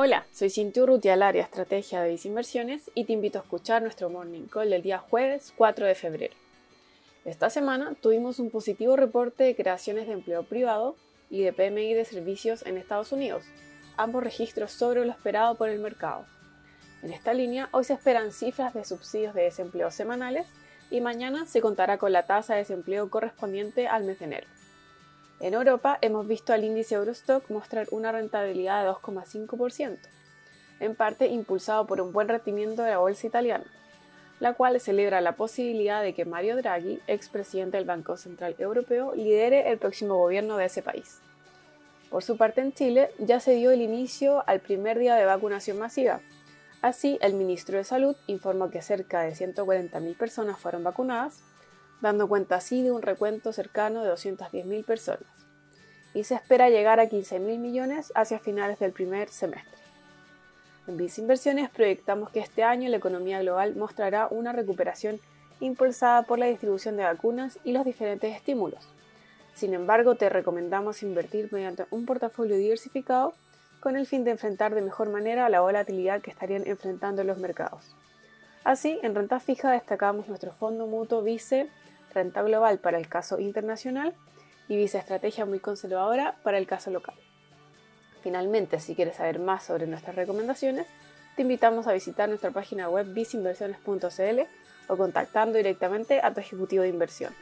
Hola, soy Cintia Urrutia, área estrategia de Inversiones y te invito a escuchar nuestro Morning Call del día jueves 4 de febrero. Esta semana tuvimos un positivo reporte de creaciones de empleo privado y de PMI de servicios en Estados Unidos, ambos registros sobre lo esperado por el mercado. En esta línea, hoy se esperan cifras de subsidios de desempleo semanales y mañana se contará con la tasa de desempleo correspondiente al mes de enero. En Europa hemos visto al índice Eurostock mostrar una rentabilidad de 2,5%, en parte impulsado por un buen rendimiento de la bolsa italiana, la cual celebra la posibilidad de que Mario Draghi, expresidente del Banco Central Europeo, lidere el próximo gobierno de ese país. Por su parte, en Chile ya se dio el inicio al primer día de vacunación masiva. Así, el ministro de Salud informó que cerca de 140.000 personas fueron vacunadas, dando cuenta así de un recuento cercano de 210.000 personas, y se espera llegar a 15.000 millones hacia finales del primer semestre. En BIS Inversiones proyectamos que este año la economía global mostrará una recuperación impulsada por la distribución de vacunas y los diferentes estímulos. Sin embargo, te recomendamos invertir mediante un portafolio diversificado con el fin de enfrentar de mejor manera la volatilidad que estarían enfrentando los mercados. Así, en renta fija destacamos nuestro fondo mutuo Vice renta global para el caso internacional y visa estrategia muy conservadora para el caso local. Finalmente, si quieres saber más sobre nuestras recomendaciones, te invitamos a visitar nuestra página web visinversiones.cl o contactando directamente a tu ejecutivo de inversión.